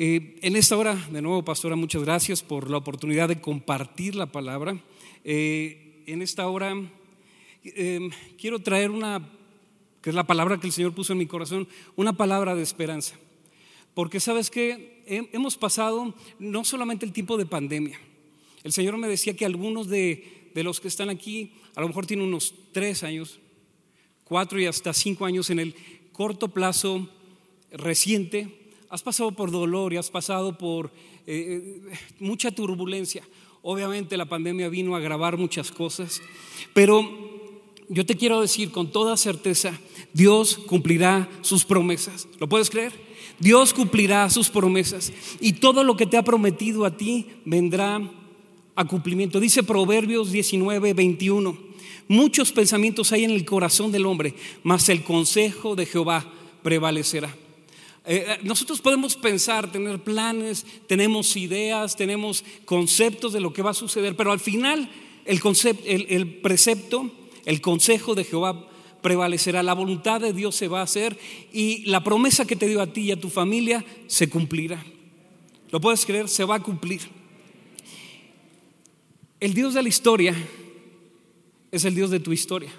Eh, en esta hora, de nuevo, pastora, muchas gracias por la oportunidad de compartir la palabra. Eh, en esta hora em, quiero traer una, que es la palabra que el Señor puso en mi corazón, una palabra de esperanza. Porque sabes que hemos pasado no solamente el tiempo de pandemia. El Señor me decía que algunos de, de los que están aquí, a lo mejor tienen unos tres años, cuatro y hasta cinco años en el corto plazo reciente has pasado por dolor y has pasado por eh, eh, mucha turbulencia. Obviamente la pandemia vino a agravar muchas cosas, pero yo te quiero decir con toda certeza, Dios cumplirá sus promesas. ¿Lo puedes creer? Dios cumplirá sus promesas y todo lo que te ha prometido a ti vendrá a cumplimiento. Dice Proverbios 19, 21. Muchos pensamientos hay en el corazón del hombre, mas el consejo de Jehová prevalecerá. Eh, eh, nosotros podemos pensar, tener planes, tenemos ideas, tenemos conceptos de lo que va a suceder, pero al final el, concepto, el, precepto, el consejo de Jehová prevalecerá, la voluntad de Dios se va a hacer y la promesa que te dio a ti y a tu familia se cumplirá. ¿Lo puedes creer? Se va a cumplir. El Dios de la historia es el Dios de tu historia.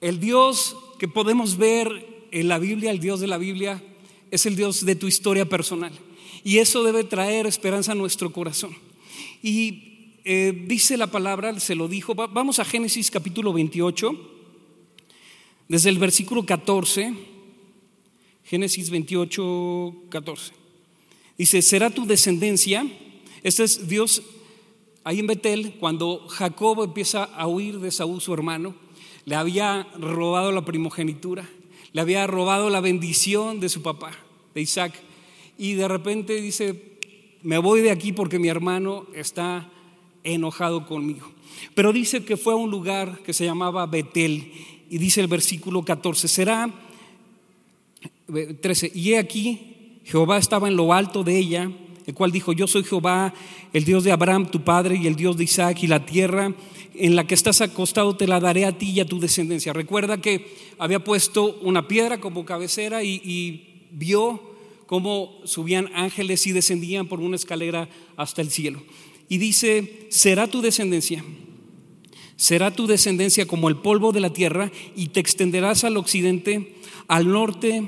El Dios que podemos ver en la Biblia, el Dios de la Biblia, es el Dios de tu historia personal. Y eso debe traer esperanza a nuestro corazón. Y eh, dice la palabra, se lo dijo, vamos a Génesis capítulo 28, desde el versículo 14, Génesis 28, 14. Dice, será tu descendencia, este es Dios ahí en Betel, cuando Jacob empieza a huir de Saúl, su hermano, le había robado la primogenitura le había robado la bendición de su papá, de Isaac. Y de repente dice, me voy de aquí porque mi hermano está enojado conmigo. Pero dice que fue a un lugar que se llamaba Betel. Y dice el versículo 14, será 13, y he aquí, Jehová estaba en lo alto de ella, el cual dijo, yo soy Jehová, el Dios de Abraham, tu padre, y el Dios de Isaac, y la tierra en la que estás acostado te la daré a ti y a tu descendencia. Recuerda que había puesto una piedra como cabecera y, vio cómo subían ángeles y descendían por una escalera hasta el cielo. Y dice, será tu descendencia, será tu descendencia como el polvo de la tierra y te extenderás al occidente, al norte,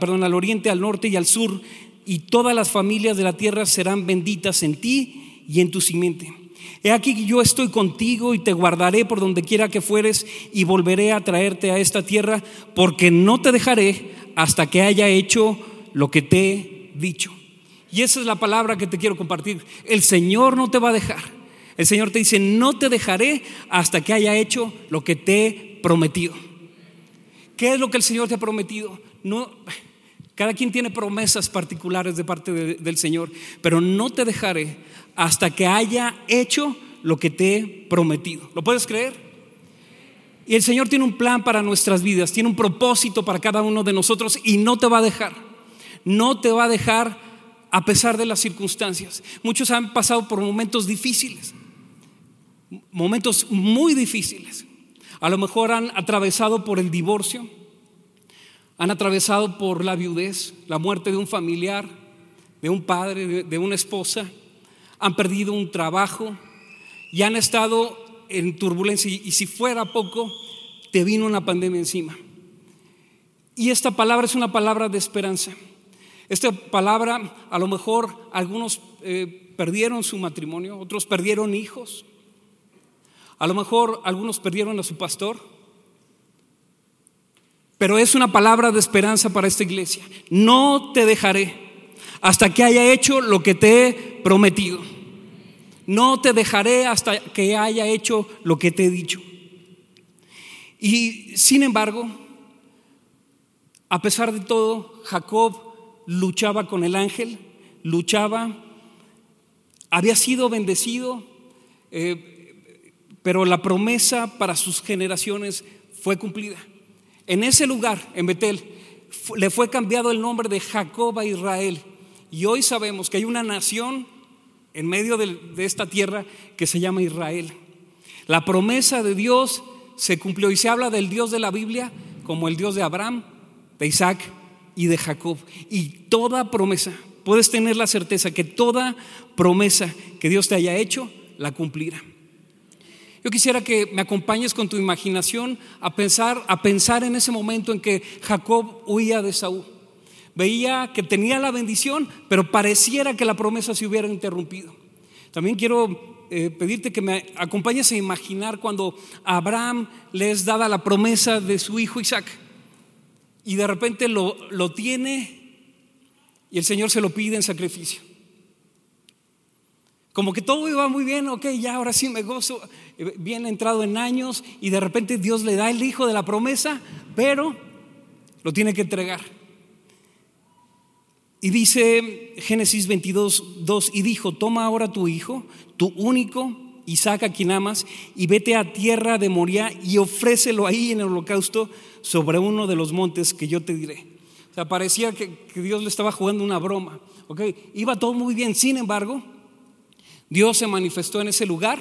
perdón, al oriente, al norte y al sur, y todas las familias de la tierra serán benditas en ti y en tu simiente. He aquí que yo estoy contigo y te guardaré por donde quiera que fueres y volveré a traerte a esta tierra, porque no te dejaré hasta que haya hecho lo que te he dicho. Y esa es la palabra que te quiero compartir. El Señor no te va a dejar. El Señor te dice, no te dejaré hasta que haya hecho lo que te he prometido. ¿Qué es lo que el Señor te ha prometido? No, cada quien tiene promesas particulares de parte del Señor, pero no te dejaré hasta que haya hecho lo que te he prometido. ¿Lo puedes creer? Y el Señor tiene un plan para nuestras vidas, tiene un propósito para cada uno de nosotros y no te va a dejar. No te va a dejar a pesar de las circunstancias. Muchos han pasado por momentos difíciles, momentos muy difíciles. A lo mejor han atravesado por el divorcio, han atravesado por la viudez, la muerte de un familiar, de un padre, de, una esposa han perdido un trabajo y han estado en turbulencia y, si fuera poco, te vino una pandemia encima. Y esta palabra es una palabra de esperanza. Esta palabra, a lo mejor algunos eh, perdieron su matrimonio, otros perdieron hijos, a lo mejor algunos perdieron a su pastor, pero es una palabra de esperanza para esta iglesia. No te dejaré hasta que haya hecho lo que te he prometido. No te dejaré hasta que haya hecho lo que te he dicho. Y sin embargo, a pesar de todo, Jacob luchaba con el ángel, luchaba, había sido bendecido, eh, pero la promesa para sus generaciones fue cumplida. En ese lugar, en Betel, le fue cambiado el nombre de Jacob a Israel. Y hoy sabemos que hay una nación en medio de, esta tierra que se llama Israel. La promesa de Dios se cumplió y se habla del Dios de la Biblia como el Dios de Abraham, de Isaac y de Jacob. Y toda promesa puedes tener la certeza que toda promesa que Dios te haya hecho, la cumplirá. Yo quisiera que me acompañes con tu imaginación a pensar, a pensar en ese momento en que Jacob huía de Saúl. Veía que tenía la bendición, pero pareciera que la promesa se hubiera interrumpido. También quiero eh, pedirte que me acompañes a imaginar cuando Abraham les daba la promesa de su hijo Isaac y de repente lo, lo tiene y el Señor se lo pide en sacrificio. Como que todo iba muy bien, ok, ya ahora sí me gozo, eh, bien entrado en años y de repente Dios le da el hijo de la promesa, pero lo tiene que entregar. Y dice Génesis 22, 2, y dijo, toma ahora tu hijo, tu único, Isaac a quien amas, y vete a tierra de Moria y ofrécelo ahí en el holocausto sobre uno de los montes que yo te diré. O sea, parecía que, que Dios le estaba jugando una broma. Ok, iba todo muy bien, sin embargo, Dios se manifestó en ese lugar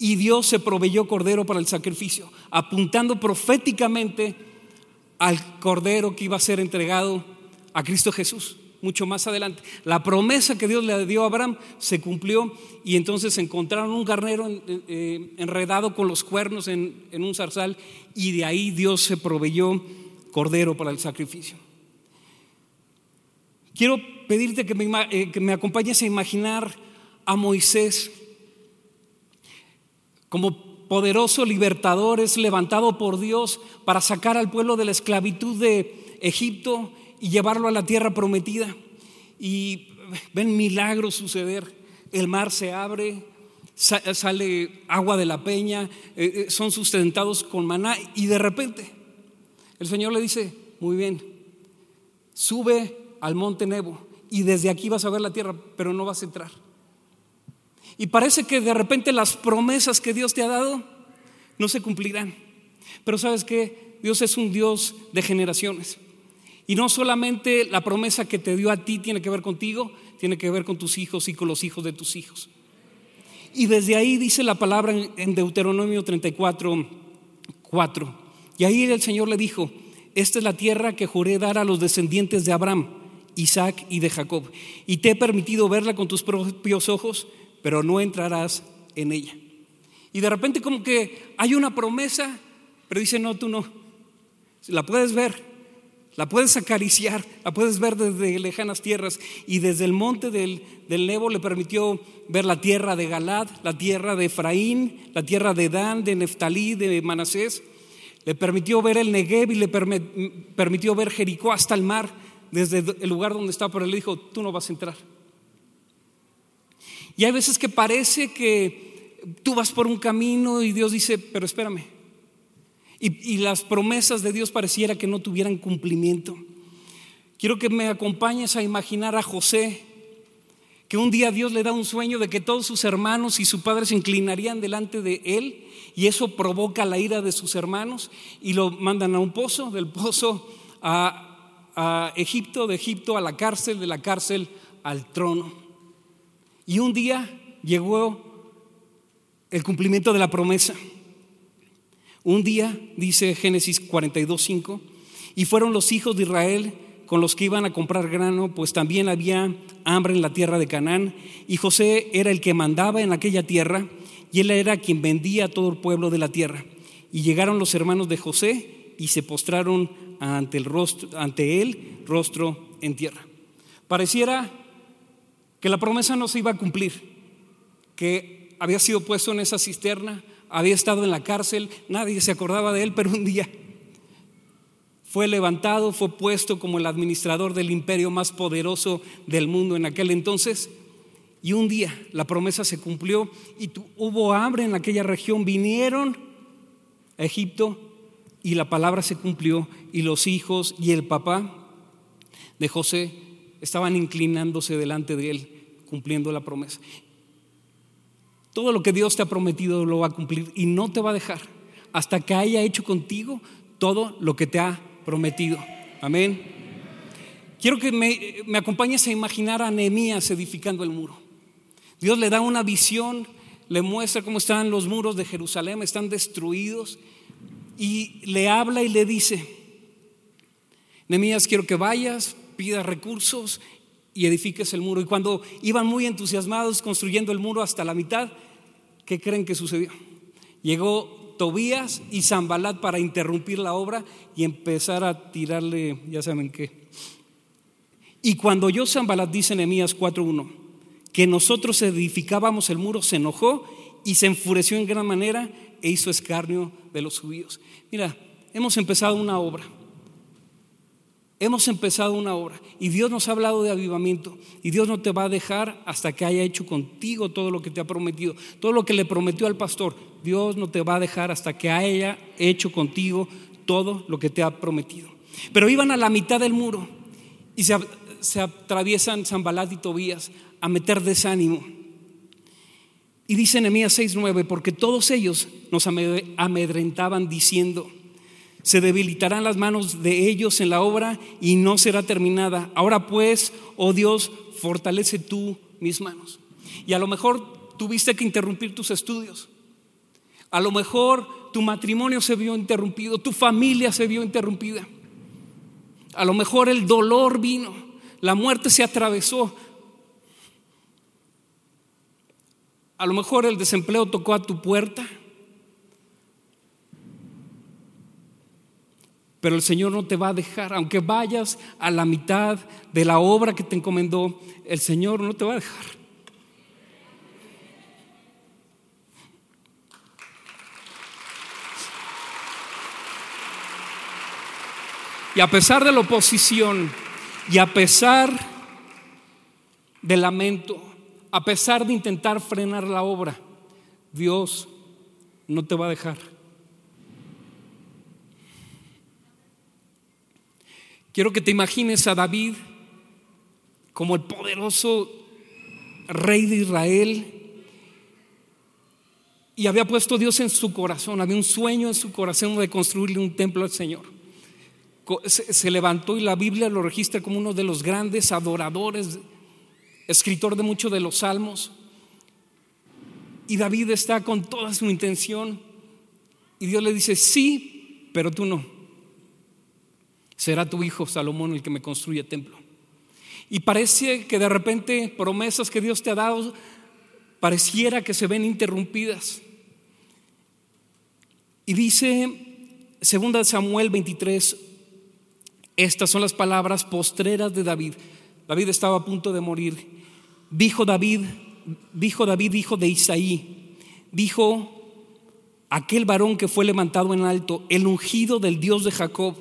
y Dios se proveyó cordero para el sacrificio, apuntando proféticamente al cordero que iba a ser entregado a Cristo Jesús mucho más adelante. La promesa que Dios le dio a Abraham se cumplió y entonces encontraron un carnero eh, enredado con los cuernos en, un zarzal y de ahí Dios se proveyó cordero para el sacrificio. Quiero pedirte que me, eh, que me acompañes a imaginar a Moisés como poderoso libertador, es levantado por Dios para sacar al pueblo de la esclavitud de Egipto y llevarlo a la tierra prometida. Y ven milagros suceder. El mar se abre, sale agua de la peña, eh, eh, son sustentados con maná y de repente el Señor le dice, muy bien, sube al monte Nebo y desde aquí vas a ver la tierra, pero no vas a entrar. Y parece que de repente las promesas que Dios te ha dado no se cumplirán. Pero sabes que Dios es un Dios de generaciones. Y no solamente la promesa que te dio a ti tiene que ver contigo, tiene que ver con tus hijos y con los hijos de tus hijos. Y desde ahí dice la palabra en Deuteronomio 34, 4. Y ahí el Señor le dijo, esta es la tierra que juré dar a los descendientes de Abraham, Isaac y de Jacob. Y te he permitido verla con tus propios ojos, pero no entrarás en ella. Y de repente como que hay una promesa, pero dice, no, tú no. La puedes ver, la puedes acariciar, la puedes ver desde lejanas tierras. Y desde el monte del, del Nebo le permitió ver la tierra de Galad, la tierra de Efraín, la tierra de Dan, de Neftalí, de Manasés. Le permitió ver el Negev y le permitió ver Jericó hasta el mar, desde el lugar donde estaba, pero él dijo, tú no vas a entrar. Y hay veces que parece que tú vas por un camino y Dios dice, pero espérame. Y, las promesas de Dios pareciera que no tuvieran cumplimiento. Quiero que me acompañes a imaginar a José, que un día Dios le da un sueño de que todos sus hermanos y su padre se inclinarían delante de él y eso provoca la ira de sus hermanos y lo mandan a un pozo, del pozo a, Egipto, de Egipto a la cárcel, de la cárcel al trono. Y un día llegó el cumplimiento de la promesa. Un día, dice Génesis 42.5, y fueron los hijos de Israel con los que iban a comprar grano, pues también había hambre en la tierra de Canaán, y José era el que mandaba en aquella tierra, y él era quien vendía a todo el pueblo de la tierra. Y llegaron los hermanos de José y se postraron ante, el rostro, ante él, rostro en tierra. Pareciera que la promesa no se iba a cumplir, que había sido puesto en esa cisterna, había estado en la cárcel, nadie se acordaba de él, pero un día fue levantado, fue puesto como el administrador del imperio más poderoso del mundo en aquel entonces. Y un día la promesa se cumplió y hubo hambre en aquella región. Vinieron a Egipto y la palabra se cumplió y los hijos y el papá de José estaban inclinándose delante de él, cumpliendo la promesa. Todo lo que Dios te ha prometido lo va a cumplir y no te va a dejar hasta que haya hecho contigo todo lo que te ha prometido. Amén. Quiero que me, acompañes a imaginar a Nehemías edificando el muro. Dios le da una visión, le muestra cómo están los muros de Jerusalén, están destruidos y le habla y le dice, Nehemías, quiero que vayas, pida recursos y edifiques el muro. Y cuando iban muy entusiasmados construyendo el muro hasta la mitad, ¿qué creen que sucedió? Llegó Tobías y Zambalat para interrumpir la obra y empezar a tirarle, ya saben qué. Y cuando yo Zambalat dice Nehemías 4:1 que nosotros edificábamos el muro, se enojó y se enfureció en gran manera e hizo escarnio de los judíos. Mira, hemos empezado una obra Hemos empezado una obra y Dios nos ha hablado de avivamiento y Dios no te va a dejar hasta que haya hecho contigo todo lo que te ha prometido, todo lo que le prometió al pastor. Dios no te va a dejar hasta que haya hecho contigo todo lo que te ha prometido. Pero iban a la mitad del muro y se, se atraviesan Zambalat y Tobías a meter desánimo. Y dice Nehemías 6:9, porque todos ellos nos amedrentaban diciendo, se debilitarán las manos de ellos en la obra y no será terminada. Ahora pues, oh Dios, fortalece tú mis manos. Y a lo mejor tuviste que interrumpir tus estudios. A lo mejor tu matrimonio se vio interrumpido, tu familia se vio interrumpida. A lo mejor el dolor vino, la muerte se atravesó. A lo mejor el desempleo tocó a tu puerta. Pero el Señor no te va a dejar, aunque vayas a la mitad de la obra que te encomendó, el Señor no te va a dejar. Y a pesar de la oposición y a pesar del lamento, a pesar de intentar frenar la obra, Dios no te va a dejar. Quiero que te imagines a David como el poderoso rey de Israel. Y había puesto Dios en su corazón, había un sueño en su corazón de construirle un templo al Señor. Se levantó y la Biblia lo registra como uno de los grandes adoradores, escritor de muchos de los salmos. Y David está con toda su intención. Y Dios le dice, sí, pero tú no será tu hijo Salomón el que me construya templo. Y parece que de repente promesas que Dios te ha dado pareciera que se ven interrumpidas. Y dice 2 Samuel 23, estas son las palabras postreras de David. David estaba a punto de morir. Dijo David, dijo David, hijo de Isaí, dijo aquel varón que fue levantado en alto, el ungido del Dios de Jacob,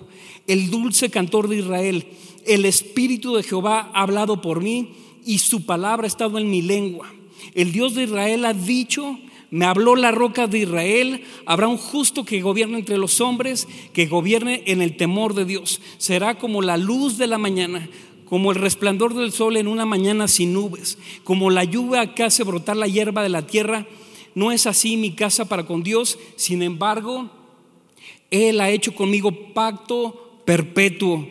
el dulce cantor de Israel, el Espíritu de Jehová ha hablado por mí y su palabra ha estado en mi lengua. El Dios de Israel ha dicho, me habló la roca de Israel, habrá un justo que gobierne entre los hombres, que gobierne en el temor de Dios. Será como la luz de la mañana, como el resplandor del sol en una mañana sin nubes, como la lluvia que hace brotar la hierba de la tierra no es así mi casa para con Dios, sin embargo, Él ha hecho conmigo pacto perpetuo,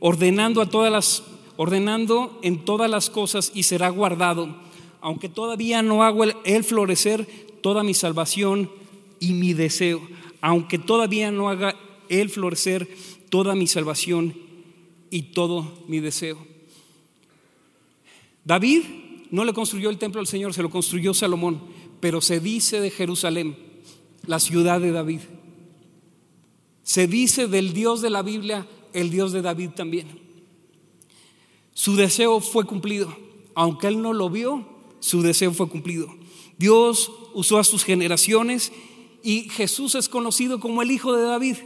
ordenando a todas las, ordenando en todas las cosas y será guardado, aunque todavía no hago el, florecer toda mi salvación y mi deseo, aunque todavía no haga Él florecer toda mi salvación y todo mi deseo. David no le construyó el templo al Señor, se lo construyó Salomón pero se dice de Jerusalén, la ciudad de David. Se dice del Dios de la Biblia, el Dios de David también. Su deseo fue cumplido. Aunque él no lo vio, su deseo fue cumplido. Dios usó a sus generaciones y Jesús es conocido como el Hijo de David.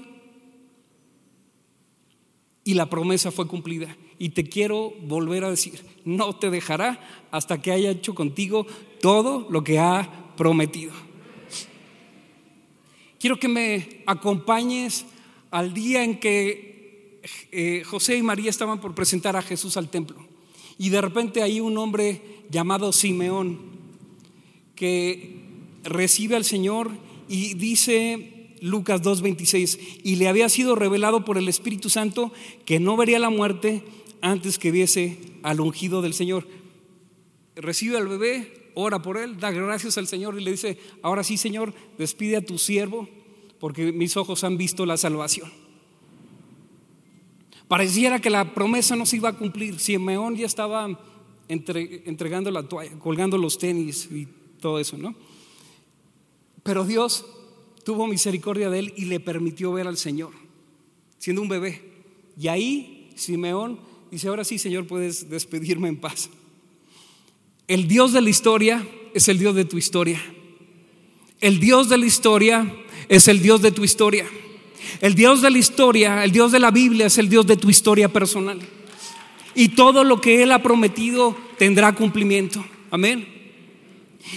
Y la promesa fue cumplida. Y te quiero volver a decir, no te dejará hasta que haya hecho contigo todo lo que ha prometido. Quiero que me acompañes al día en que eh, José y María estaban por presentar a Jesús al templo. Y de repente hay un hombre llamado Simeón que recibe al Señor y dice Lucas 2.26, y le había sido revelado por el Espíritu Santo que no vería la muerte antes que viese al ungido del Señor. Recibe al bebé, ora por él, da gracias al Señor y le dice, ahora sí Señor, despide a tu siervo porque mis ojos han visto la salvación. Pareciera que la promesa no se iba a cumplir. Simeón ya estaba entregando la toalla, colgando los tenis y todo eso, ¿no? Pero Dios tuvo misericordia de él y le permitió ver al Señor, siendo un bebé. Y ahí Simeón dice, ahora sí, Señor, puedes despedirme en paz. El Dios de la historia es el Dios de tu historia. El Dios de la historia es el Dios de tu historia. El Dios de la historia, el Dios de la Biblia es el Dios de tu historia personal. Y todo lo que Él ha prometido tendrá cumplimiento. Amén.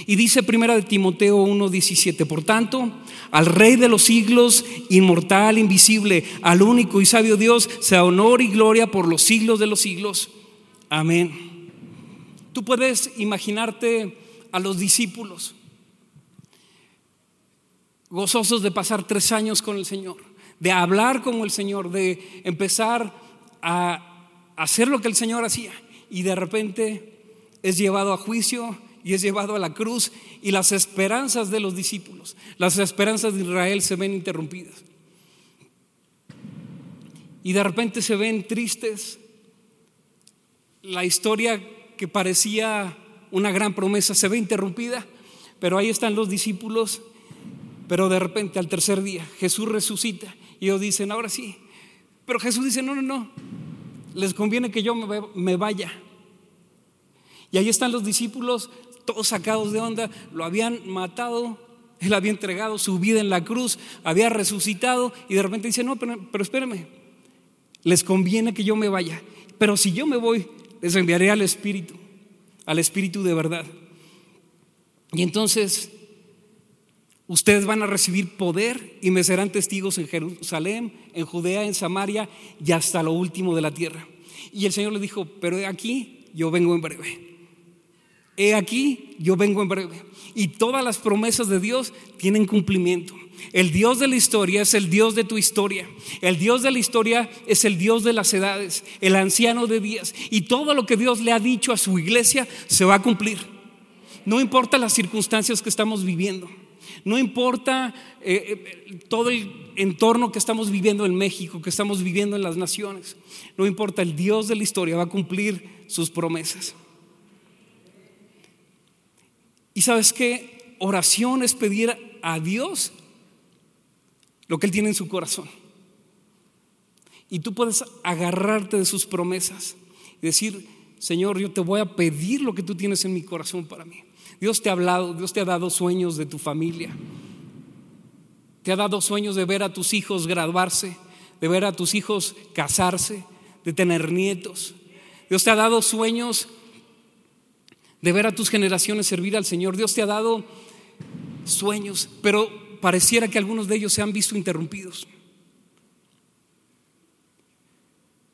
Y dice primera de Timoteo 1:17, por tanto, al Rey de los siglos, inmortal, invisible, al único y sabio Dios, sea honor y gloria por los siglos de los siglos. Amén. Tú puedes imaginarte a los discípulos gozosos de pasar tres años con el Señor, de hablar como el Señor, de empezar a hacer lo que el Señor hacía y de repente es llevado a juicio y es llevado a la cruz y las esperanzas de los discípulos, las esperanzas de Israel se ven interrumpidas. Y de repente se ven tristes. La historia que parecía una gran promesa se ve interrumpida, pero ahí están los discípulos pero de repente al tercer día Jesús resucita y ellos dicen, ahora sí. Pero Jesús dice, no, no, no, les conviene que yo me vaya. Y ahí están los discípulos, todos sacados de onda, lo habían matado, él había entregado su vida en la cruz, había resucitado y de repente dice, no, pero, espérenme, les conviene que yo me vaya. Pero si yo me voy, les enviaré al Espíritu, al Espíritu de verdad. Y entonces Ustedes van a recibir poder y me serán testigos en Jerusalén, en Judea, en Samaria y hasta lo último de la tierra. Y el Señor le dijo, pero he aquí, yo vengo en breve. He aquí, yo vengo en breve. Y todas las promesas de Dios tienen cumplimiento. El Dios de la historia es el Dios de tu historia. El Dios de la historia es el Dios de las edades, el anciano de días. Y todo lo que Dios le ha dicho a su iglesia se va a cumplir. No importa las circunstancias que estamos viviendo. No importa eh, eh, todo el entorno que estamos viviendo en México, que estamos viviendo en las naciones. No importa, el Dios de la historia va a cumplir sus promesas. Y sabes qué? Oración es pedir a Dios lo que Él tiene en su corazón. Y tú puedes agarrarte de sus promesas y decir, Señor, yo te voy a pedir lo que tú tienes en mi corazón para mí. Dios te ha hablado, Dios te ha dado sueños de tu familia. Te ha dado sueños de ver a tus hijos graduarse, de ver a tus hijos casarse, de tener nietos. Dios te ha dado sueños de ver a tus generaciones servir al Señor. Dios te ha dado sueños, pero pareciera que algunos de ellos se han visto interrumpidos.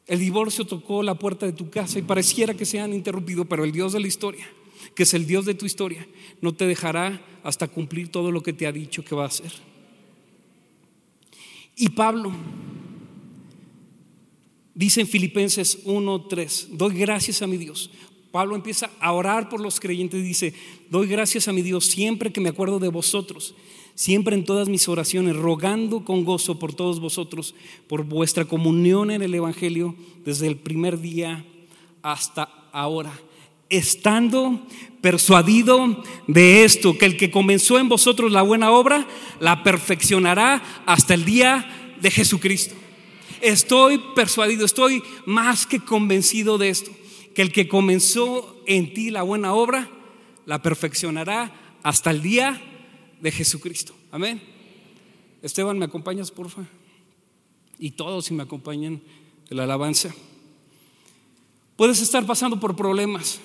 El divorcio tocó la puerta de tu casa y pareciera que se han interrumpido, pero el Dios de la historia que es el Dios de tu historia, no te dejará hasta cumplir todo lo que te ha dicho que va a hacer. Y Pablo dice en Filipenses 1:3, doy gracias a mi Dios. Pablo empieza a orar por los creyentes y dice, doy gracias a mi Dios siempre que me acuerdo de vosotros, siempre en todas mis oraciones, rogando con gozo por todos vosotros, por vuestra comunión en el Evangelio desde el primer día hasta ahora estando persuadido de esto, que el que comenzó en vosotros la buena obra, la perfeccionará hasta el día de Jesucristo. Estoy persuadido, estoy más que convencido de esto, que el que comenzó en ti la buena obra, la perfeccionará hasta el día de Jesucristo. Amén. Esteban, ¿me acompañas, porfa? Y todos si me acompañan de la alabanza. Puedes estar pasando por problemas.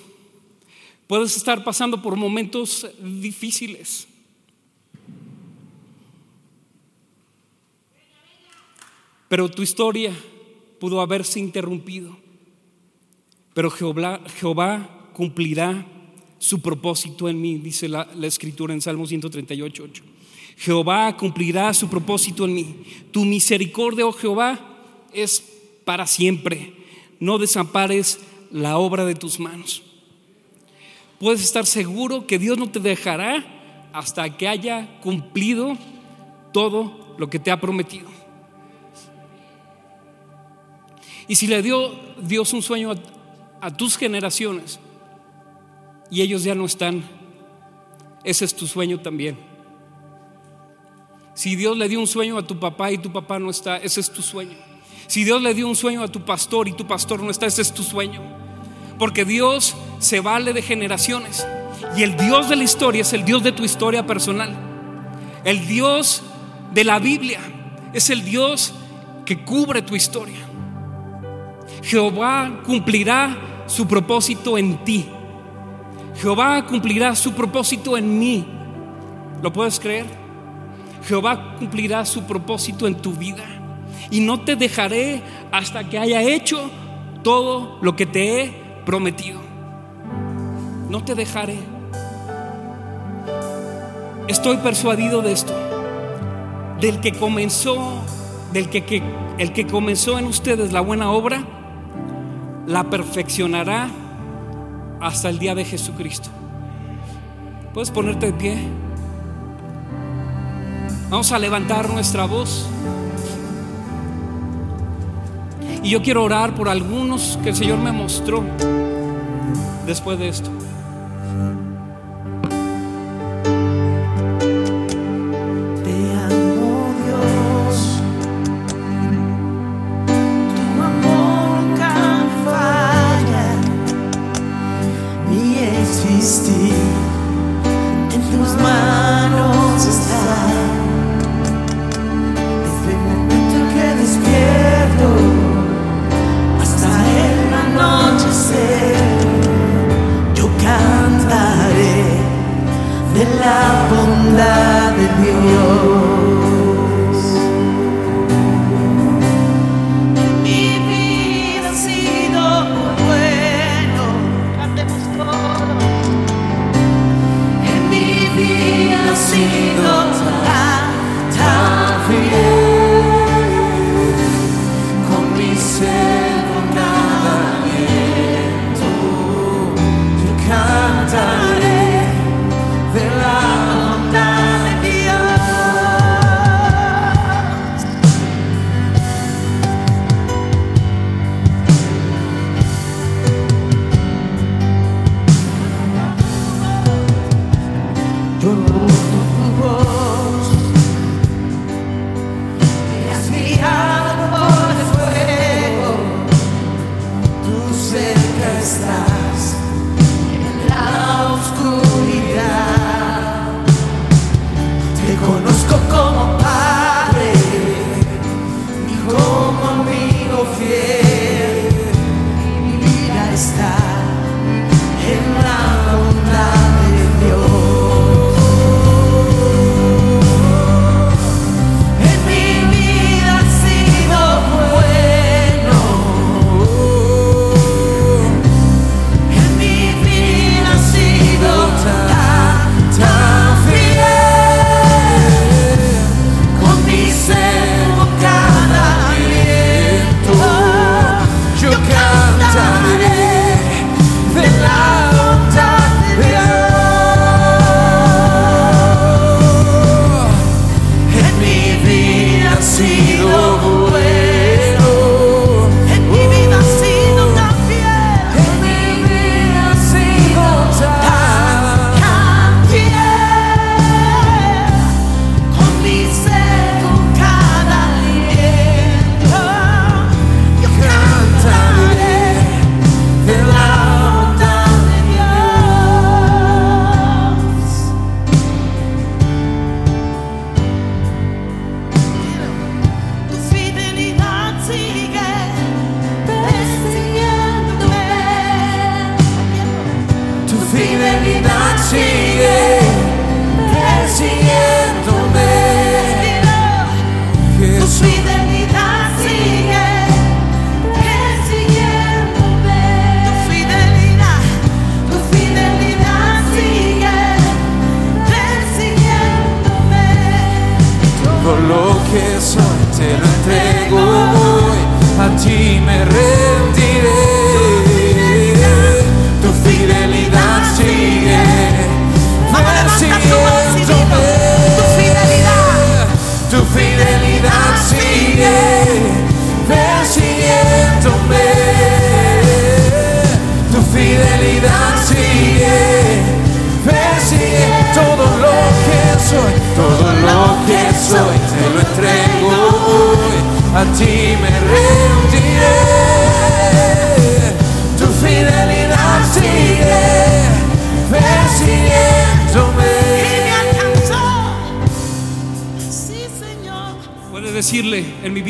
Puedes estar pasando por momentos difíciles. Pero tu historia pudo haberse interrumpido. Pero Jehová, cumplirá su propósito en mí, dice la, la escritura en Salmo 138, 8. Jehová cumplirá su propósito en mí. Tu misericordia, oh Jehová, es para siempre. No desampares la obra de tus manos puedes estar seguro que Dios no te dejará hasta que haya cumplido todo lo que te ha prometido. Y si le dio Dios un sueño a, tus generaciones, y ellos ya no están, ese es tu sueño también. Si Dios le dio un sueño a tu papá y tu papá no está, ese es tu sueño. Si Dios le dio un sueño a tu pastor y tu pastor no está, ese es tu sueño. Porque Dios se vale de generaciones. Y el Dios de la historia es el Dios de tu historia personal. El Dios de la Biblia es el Dios que cubre tu historia. Jehová cumplirá su propósito en ti. Jehová cumplirá su propósito en mí. ¿Lo puedes creer? Jehová cumplirá su propósito en tu vida. Y no te dejaré hasta que haya hecho todo lo que te he prometido. No te dejaré. Estoy persuadido de esto. Del que comenzó, del que, el que comenzó en ustedes la buena obra, la perfeccionará hasta el día de Jesucristo. ¿Puedes ponerte de pie? Vamos a levantar nuestra voz. Y yo quiero orar por algunos que el Señor me mostró después de esto.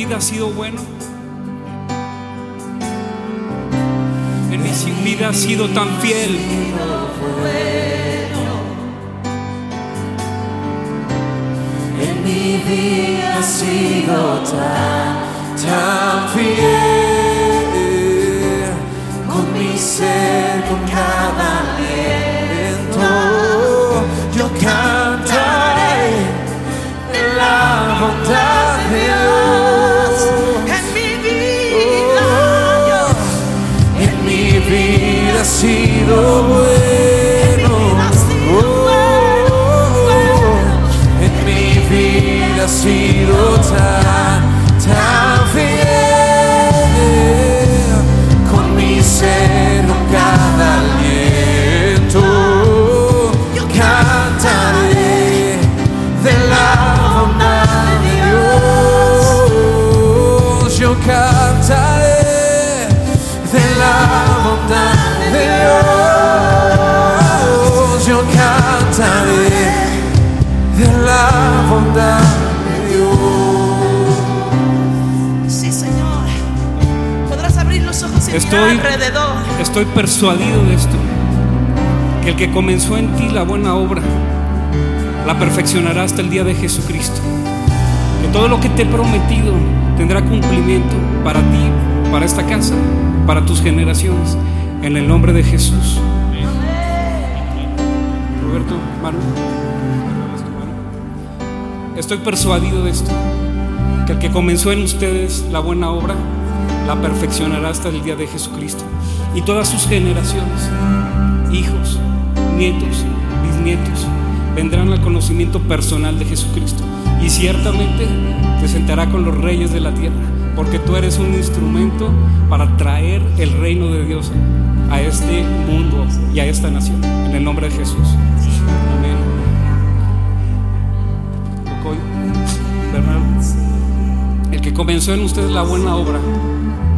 Vida ha sido bueno. En mi vida ha sido tan fiel. Estoy persuadido de esto, que el que comenzó en ti la buena obra, la perfeccionará hasta el día de Jesucristo. Que todo lo que te he prometido tendrá cumplimiento para ti, para esta casa, para tus generaciones, en el nombre de Jesús. Roberto, Manu, estoy persuadido de esto, que el que comenzó en ustedes la buena obra, la perfeccionará hasta el día de Jesucristo. Y todas sus generaciones, hijos, nietos, bisnietos, vendrán al conocimiento personal de Jesucristo. Y ciertamente te sentará con los reyes de la tierra, porque tú eres un instrumento para traer el reino de Dios a este mundo y a esta nación. En el nombre de Jesús. Amén. El que comenzó en ustedes la buena obra,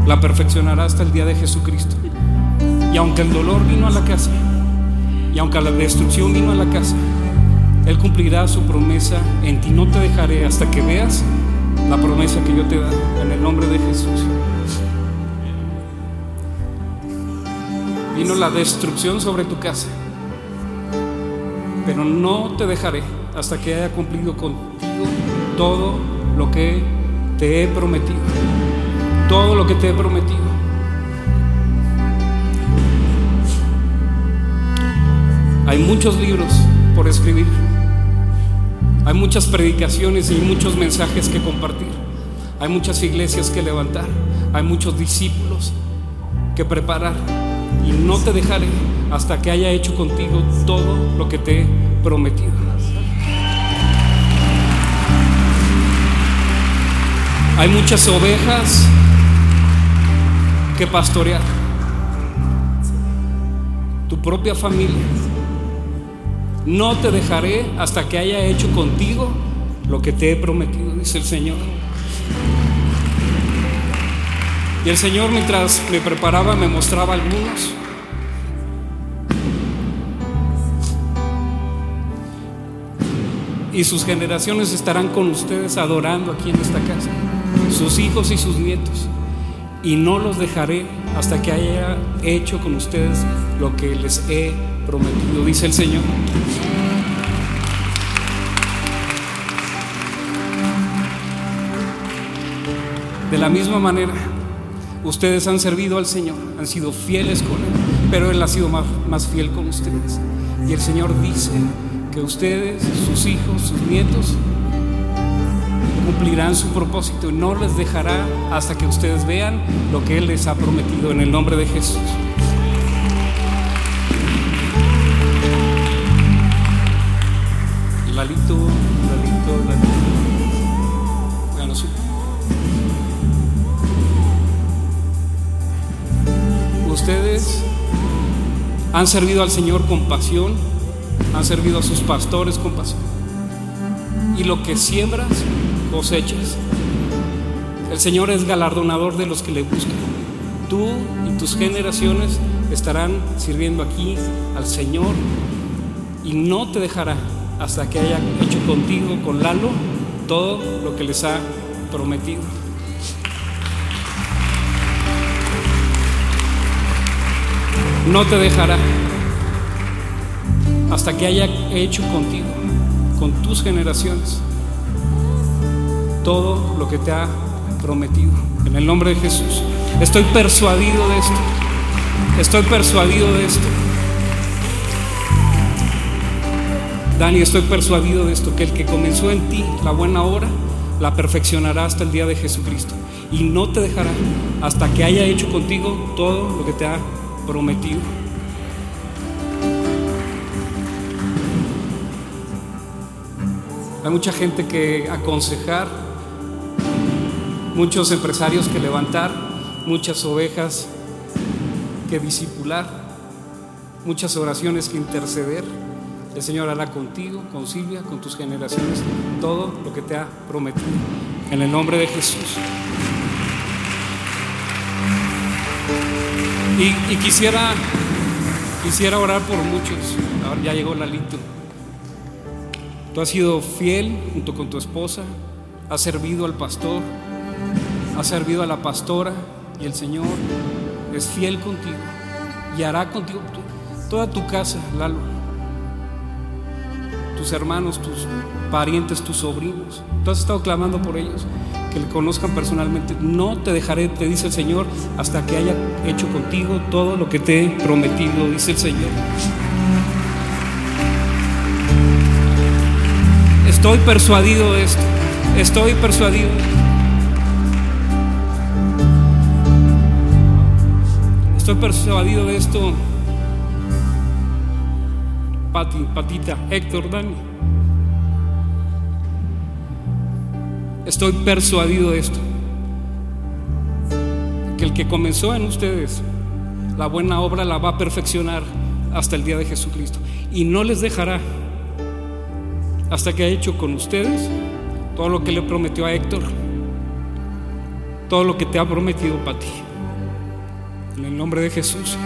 la perfeccionará hasta el día de Jesucristo. Y aunque el dolor vino a la casa, y aunque la destrucción vino a la casa, Él cumplirá su promesa en ti. No te dejaré hasta que veas la promesa que yo te da en el nombre de Jesús. Vino la destrucción sobre tu casa, pero no te dejaré hasta que haya cumplido contigo todo lo que te he prometido. Todo lo que te he prometido. Hay muchos libros por escribir. Hay muchas predicaciones y muchos mensajes que compartir. Hay muchas iglesias que levantar. Hay muchos discípulos que preparar. Y no te dejaré hasta que haya hecho contigo todo lo que te he prometido. Hay muchas ovejas que pastorear. Tu propia familia. No te dejaré hasta que haya hecho contigo lo que te he prometido, dice el Señor. Y el Señor mientras me preparaba me mostraba algunos. Y sus generaciones estarán con ustedes adorando aquí en esta casa. Sus hijos y sus nietos. Y no los dejaré hasta que haya hecho con ustedes lo que les he prometido, dice el Señor. De la misma manera, ustedes han servido al Señor, han sido fieles con Él, pero Él ha sido más, más fiel con ustedes. Y el Señor dice que ustedes, sus hijos, sus nietos, cumplirán su propósito y no les dejará hasta que ustedes vean lo que Él les ha prometido en el nombre de Jesús. Han servido al Señor con pasión, han servido a sus pastores con pasión. Y lo que siembras, cosechas. El Señor es galardonador de los que le buscan. Tú y tus generaciones estarán sirviendo aquí al Señor y no te dejará hasta que haya hecho contigo, con Lalo, todo lo que les ha prometido. No te dejará hasta que haya hecho contigo, con tus generaciones, todo lo que te ha prometido. En el nombre de Jesús. Estoy persuadido de esto. Estoy persuadido de esto. Dani, estoy persuadido de esto, que el que comenzó en ti la buena obra, la perfeccionará hasta el día de Jesucristo. Y no te dejará hasta que haya hecho contigo todo lo que te ha prometido. Hay mucha gente que aconsejar, muchos empresarios que levantar, muchas ovejas que disipular, muchas oraciones que interceder. El Señor hará contigo, con Silvia, con tus generaciones, todo lo que te ha prometido. En el nombre de Jesús. Y, quisiera, quisiera orar por muchos. Ahora ya llegó Lalito. Tú has sido fiel junto con tu esposa, has servido al pastor, has servido a la pastora y el Señor es fiel contigo y hará contigo toda tu casa, Lalo, tus hermanos, tus parientes, tus sobrinos. Tú has estado clamando por ellos, que le conozcan personalmente. No te dejaré, te dice el Señor, hasta que haya hecho contigo todo lo que te he prometido, dice el Señor. Estoy persuadido de esto. Estoy persuadido. Estoy persuadido de esto. Pati, Patita, Héctor, Dani. Estoy persuadido de esto. Que el que comenzó en ustedes la buena obra la va a perfeccionar hasta el día de Jesucristo. Y no les dejará hasta que ha hecho con ustedes todo lo que le prometió a Héctor, todo lo que te ha prometido para ti. En el nombre de Jesús.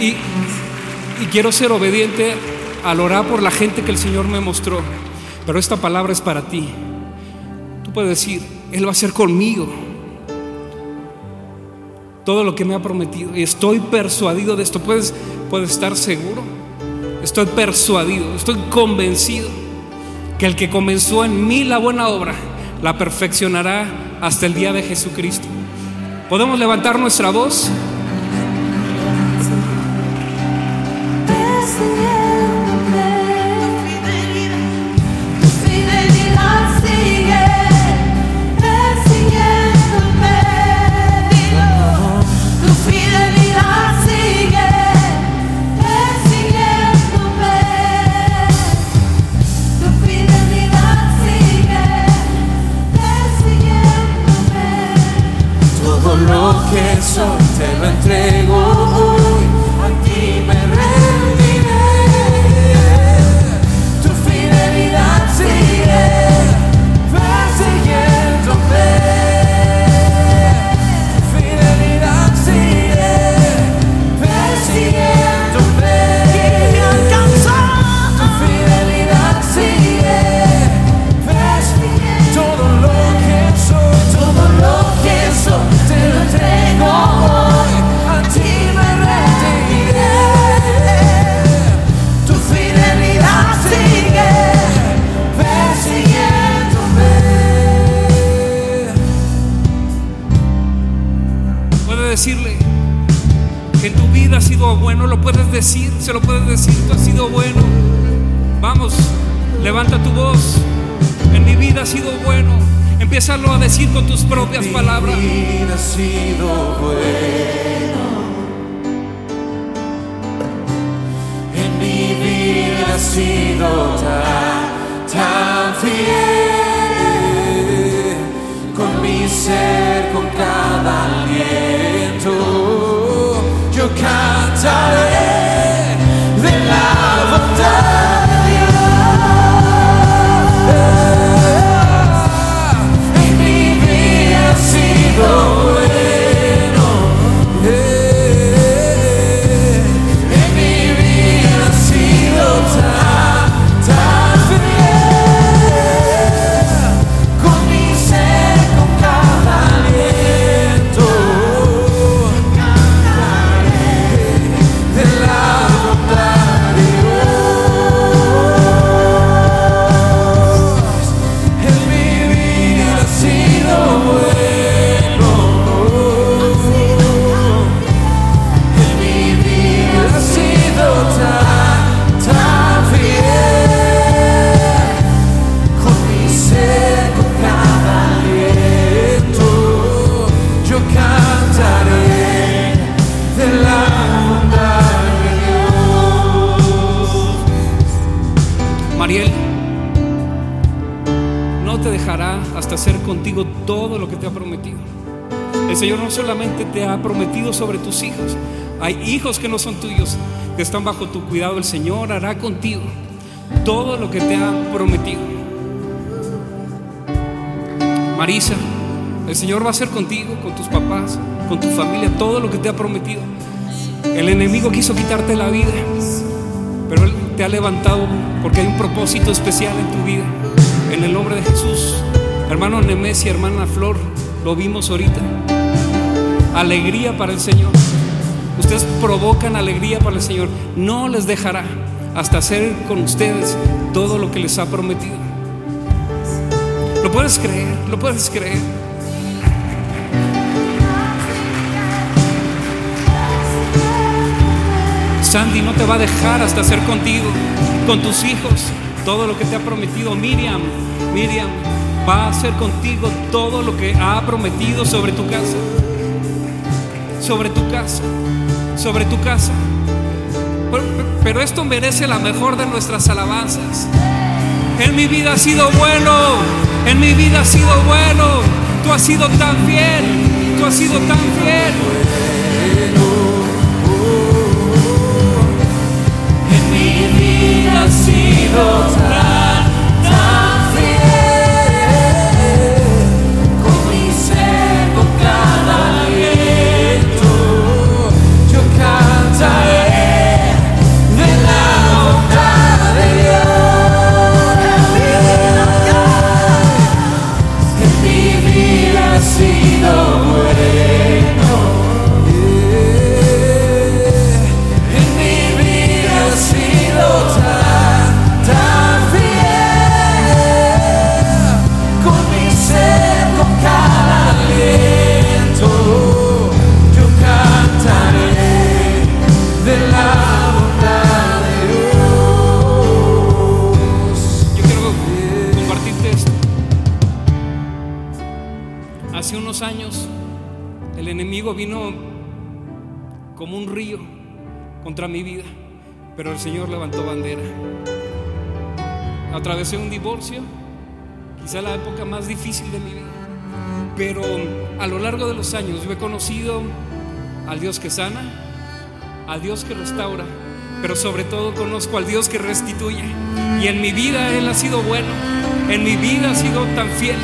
Y, y quiero ser obediente al orar por la gente que el Señor me mostró. Pero esta palabra es para ti. Tú puedes decir, Él va a hacer conmigo todo lo que me ha prometido. Y estoy persuadido de esto. Puedes, puedes estar seguro. Estoy persuadido, estoy convencido que el que comenzó en mí la buena obra la perfeccionará hasta el día de Jesucristo. ¿Podemos levantar nuestra voz? En mi vida ha sido tan, tan fiel. Contigo todo lo que te ha prometido. El Señor no solamente te ha prometido sobre tus hijos, hay hijos que no son tuyos, que están bajo tu cuidado. El Señor hará contigo todo lo que te ha prometido. Marisa, el Señor va a hacer contigo, con tus papás, con tu familia, todo lo que te ha prometido. El enemigo quiso quitarte la vida, pero Él te ha levantado porque hay un propósito especial en tu vida. En el nombre de Jesús. Hermano Nemesia, hermana Flor, lo vimos ahorita. Alegría para el Señor. Ustedes provocan alegría para el Señor. No les dejará hasta hacer con ustedes todo lo que les ha prometido. ¿Lo puedes creer? ¿Lo puedes creer? Sandy no te va a dejar hasta hacer contigo, con tus hijos, todo lo que te ha prometido. Miriam, Miriam, va a hacer contigo todo lo que ha prometido sobre tu casa. Sobre tu casa, sobre tu casa. Pero, esto merece la mejor de nuestras alabanzas. En mi vida ha sido bueno, en mi vida ha sido bueno. Tú has sido tan fiel, tú has sido tan fiel. En mi vida ha sido tan años el enemigo vino como un río contra mi vida, pero el Señor levantó bandera. Atravesé un divorcio, quizá la época más difícil de mi vida, pero a lo largo de los años yo he conocido al Dios que sana, al Dios que restaura, pero sobre todo conozco al Dios que restituye. Y en mi vida Él ha sido bueno, en mi vida ha sido tan fiel.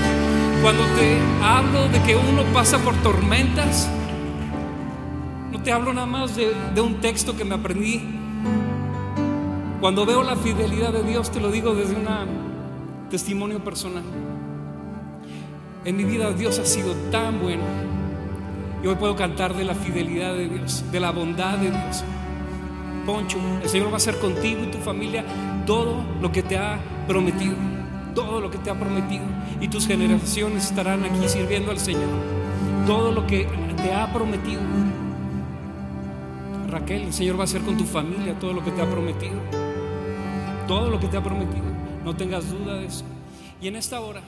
Cuando te hablo de que uno pasa por tormentas, no te hablo nada más de, un texto que me aprendí. Cuando veo la fidelidad de Dios, te lo digo desde un testimonio personal. En mi vida Dios ha sido tan bueno. Y hoy puedo cantar de la fidelidad de Dios, de la bondad de Dios. Poncho, el Señor va a hacer contigo y tu familia todo lo que te ha prometido, todo lo que te ha prometido. Y tus generaciones estarán aquí sirviendo al Señor. Todo lo que te ha prometido. Raquel, el Señor va a hacer con tu familia todo lo que te ha prometido. Todo lo que te ha prometido. No tengas duda de eso. Y en esta hora